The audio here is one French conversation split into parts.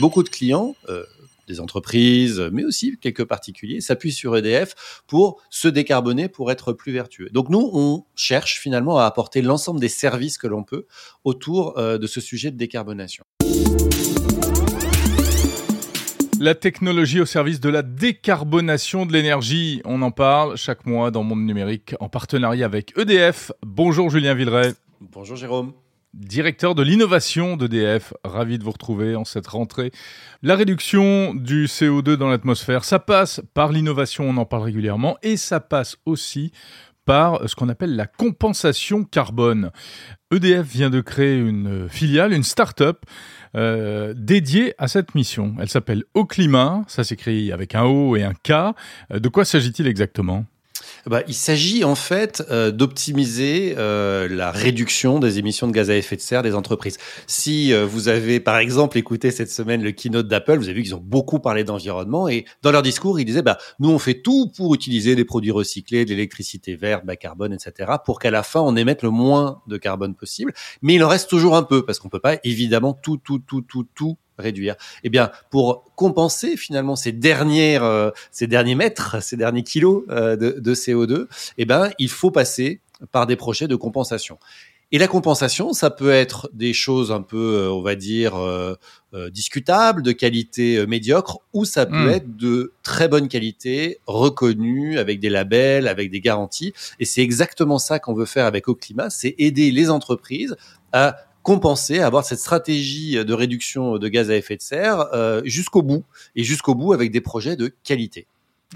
Beaucoup de clients, euh, des entreprises, mais aussi quelques particuliers, s'appuient sur EDF pour se décarboner, pour être plus vertueux. Donc nous, on cherche finalement à apporter l'ensemble des services que l'on peut autour euh, de ce sujet de décarbonation. La technologie au service de la décarbonation de l'énergie, on en parle chaque mois dans Monde Numérique en partenariat avec EDF. Bonjour Julien Villeray. Bonjour Jérôme directeur de l'innovation d'EDF. Ravi de vous retrouver en cette rentrée. La réduction du CO2 dans l'atmosphère, ça passe par l'innovation, on en parle régulièrement, et ça passe aussi par ce qu'on appelle la compensation carbone. EDF vient de créer une filiale, une start-up euh, dédiée à cette mission. Elle s'appelle Au Climat, ça s'écrit avec un O et un K. De quoi s'agit-il exactement? Bah, il s'agit en fait euh, d'optimiser euh, la réduction des émissions de gaz à effet de serre des entreprises. Si euh, vous avez par exemple écouté cette semaine le keynote d'Apple, vous avez vu qu'ils ont beaucoup parlé d'environnement et dans leur discours, ils disaient bah, nous on fait tout pour utiliser des produits recyclés, de l'électricité verte, bas carbone, etc. pour qu'à la fin on émette le moins de carbone possible. Mais il en reste toujours un peu parce qu'on peut pas évidemment tout, tout, tout, tout, tout réduire Eh bien, pour compenser finalement ces dernières, euh, ces derniers mètres, ces derniers kilos euh, de, de, CO2, eh ben, il faut passer par des projets de compensation. Et la compensation, ça peut être des choses un peu, euh, on va dire, discutables, de qualité médiocre, ou ça peut hmm. être de très bonne qualité, reconnues, avec des labels, avec des garanties. Et c'est exactement ça qu'on veut faire avec Au Climat, c'est aider les entreprises à compenser, avoir cette stratégie de réduction de gaz à effet de serre euh, jusqu'au bout et jusqu'au bout avec des projets de qualité.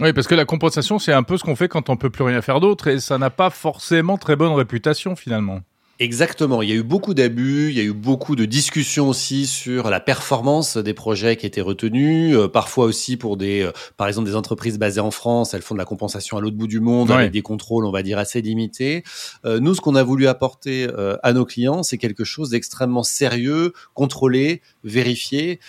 Oui, parce que la compensation, c'est un peu ce qu'on fait quand on peut plus rien faire d'autre et ça n'a pas forcément très bonne réputation finalement. Exactement. Il y a eu beaucoup d'abus, il y a eu beaucoup de discussions aussi sur la performance des projets qui étaient retenus. Euh, parfois aussi pour des, euh, par exemple, des entreprises basées en France, elles font de la compensation à l'autre bout du monde avec des contrôles, on va dire, assez limités. Euh, nous, ce qu'on a voulu apporter à nos clients, c'est quelque chose d'extrêmement sérieux, contrôlé, vérifié.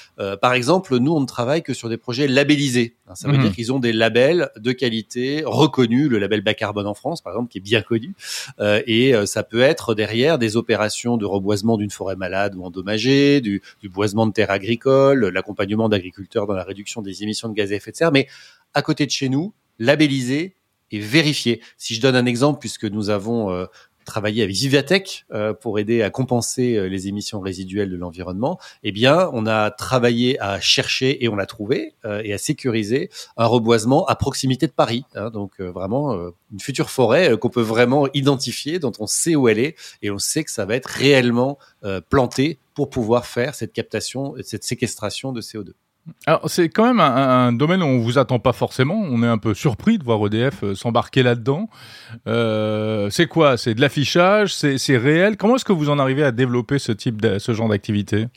par exemple, nous, on ne travaille que sur des projets labellisés. Hein, ça veut mhm. dire qu'ils ont des labels de qualité reconnus, le label bas carbone en France, par exemple, qui est bien connu. et ça peut être derrière des opérations de reboisement d'une forêt malade ou endommagée, du, boisement de terres agricoles, l'accompagnement d'agriculteurs dans la réduction des émissions de gaz à effet de serre, mais à côté de chez nous, labellisé et vérifié. Si je donne un exemple, puisque nous avons euh, travailler avec Vivatech euh, pour aider à compenser euh, les émissions résiduelles de l'environnement, eh bien, on a travaillé à chercher et on l'a trouvé euh, et à sécuriser un reboisement à proximité de Paris. Hein, donc vraiment une future forêt qu'on peut vraiment identifier, dont on sait où elle est et on sait que ça va être réellement planté pour pouvoir faire cette captation, cette séquestration de CO2. Alors c'est quand même un, domaine où on vous attend pas forcément. On est un peu surpris de voir EDF euh, s'embarquer là-dedans. Euh, c'est quoi? C'est de l'affichage? C'est réel? Comment est-ce que vous en arrivez à développer ce type, de, ce genre d'activité?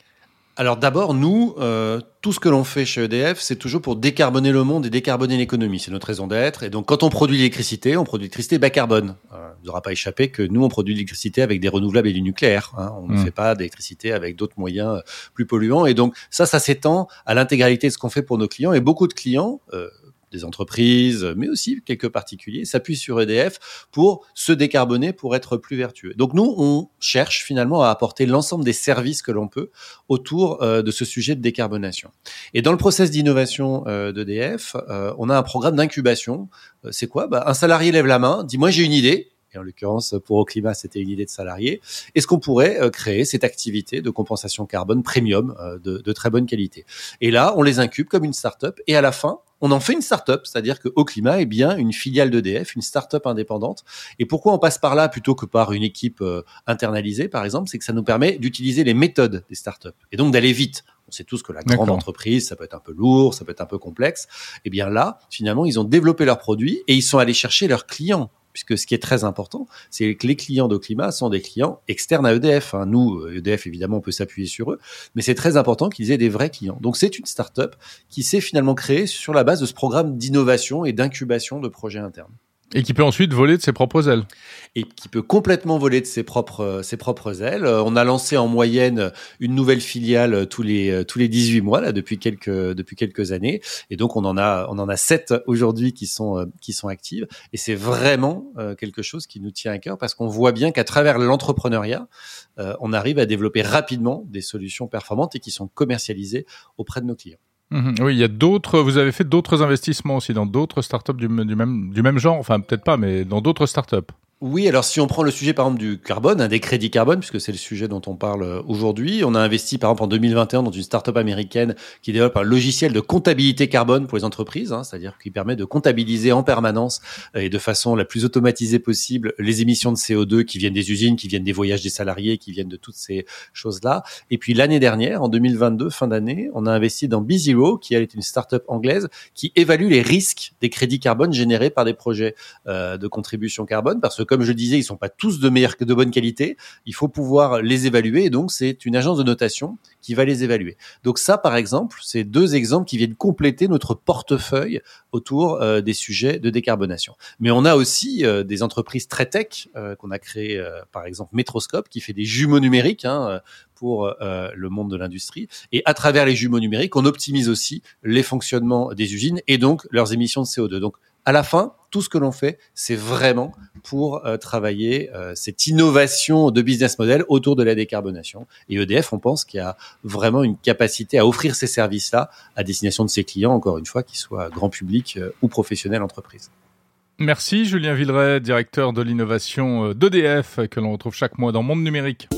Alors d'abord, nous, euh, tout ce que l'on fait chez EDF, c'est toujours pour décarboner le monde et décarboner l'économie. C'est notre raison d'être. Et donc, quand on produit l'électricité, on produit l'électricité bas carbone. Euh, il ne aura pas échappé que nous, on produit l'électricité avec des renouvelables et du nucléaire. Hein. On ne mmh. fait pas d'électricité avec d'autres moyens euh, plus polluants. Et donc, ça, ça s'étend à l'intégralité de ce qu'on fait pour nos clients. Et beaucoup de clients, euh, des entreprises, mais aussi quelques particuliers, s'appuient sur EDF pour se décarboner, pour être plus vertueux. Donc nous, on cherche finalement à apporter l'ensemble des services que l'on peut autour euh, de ce sujet de décarbonation. Et dans le process d'innovation euh, d'EDF, euh, on a un programme d'incubation. c'est quoi? Bah, Un salarié lève la main, dit moi j'ai une idée, et en l'occurrence pour Au Climat, c'était une idée de salarié. Est-ce qu'on pourrait créer cette activité de compensation carbone premium de, de, très bonne qualité? Et là, on les incube comme une start-up et à la fin, on en fait une start-up, c'est-à-dire que Au Climat est bien une filiale d'EDF, une start-up indépendante. Et pourquoi on passe par là plutôt que par une équipe euh, internalisée, par exemple, c'est que ça nous permet d'utiliser les méthodes des start-up et donc d'aller vite. On sait tous que la grande entreprise, ça peut être un peu lourd, ça peut être un peu complexe. Et eh bien là, finalement, ils ont développé leurs produits et ils sont allés chercher leurs clients puisque ce qui est très important, c'est que les clients de climat sont des clients externes à EDF. Hein. Nous, EDF, évidemment, on peut s'appuyer sur eux, mais c'est très important qu'ils aient des vrais clients. Donc c'est une start-up qui s'est finalement créée sur la base de ce programme d'innovation et d'incubation de projets internes. Et qui peut ensuite voler de ses propres ailes. Et qui peut complètement voler de ses propres, ses propres ailes. On a lancé en moyenne une nouvelle filiale tous les, tous les 18 mois, là, depuis quelques, depuis quelques années. Et donc, on en a, on en a sept aujourd'hui qui sont, qui sont actives. Et c'est vraiment quelque chose qui nous tient à cœur parce qu'on voit bien qu'à travers l'entrepreneuriat, on arrive à développer rapidement des solutions performantes et qui sont commercialisées auprès de nos clients. Mhm. oui, il y a d'autres. Vous avez fait d'autres investissements aussi dans d'autres startups du, du, même, du même genre, enfin peut-être pas, mais dans d'autres startups. Oui, alors si on prend le sujet par exemple du carbone, des crédits carbone, puisque c'est le sujet dont on parle euh, aujourd'hui, on a investi par exemple en 2021 dans une start-up américaine qui développe un logiciel de comptabilité carbone pour les entreprises, hein, c'est-à-dire qui permet de comptabiliser en permanence euh, et de façon la plus automatisée possible les émissions de CO2 qui viennent des usines, qui viennent des voyages des salariés, qui viennent de toutes ces choses-là. Et puis l'année dernière, en 2022, fin d'année, on a investi dans BeZero, qui est une start-up anglaise qui évalue les risques des crédits carbone générés par des projets euh, de contribution carbone, parce que comme je disais, ils sont pas tous de meilleure, de bonne qualité. Il faut pouvoir les évaluer. Et donc, c'est une agence de notation qui va les évaluer. Donc ça, par exemple, c'est deux exemples qui viennent compléter notre portefeuille autour euh, des sujets de décarbonation. Mais on a aussi euh, des entreprises très tech euh, qu'on a créées, par exemple Metroscope, qui fait des jumeaux numériques hein, pour le monde de l'industrie. Et à travers les jumeaux numériques, on optimise aussi les fonctionnements des usines et donc leurs émissions de CO2. Donc à la fin, tout ce que l'on fait, c'est vraiment pour euh, travailler euh, cette innovation de business model autour de la décarbonation. Et EDF, on pense qu'il y a vraiment une capacité à offrir ces services-là à destination de ses clients, encore une fois, qu'ils soient grand public euh, ou professionnels entreprises. Merci Julien Villeray, directeur de l'innovation d'EDF, que l'on retrouve chaque mois dans Monde Numérique.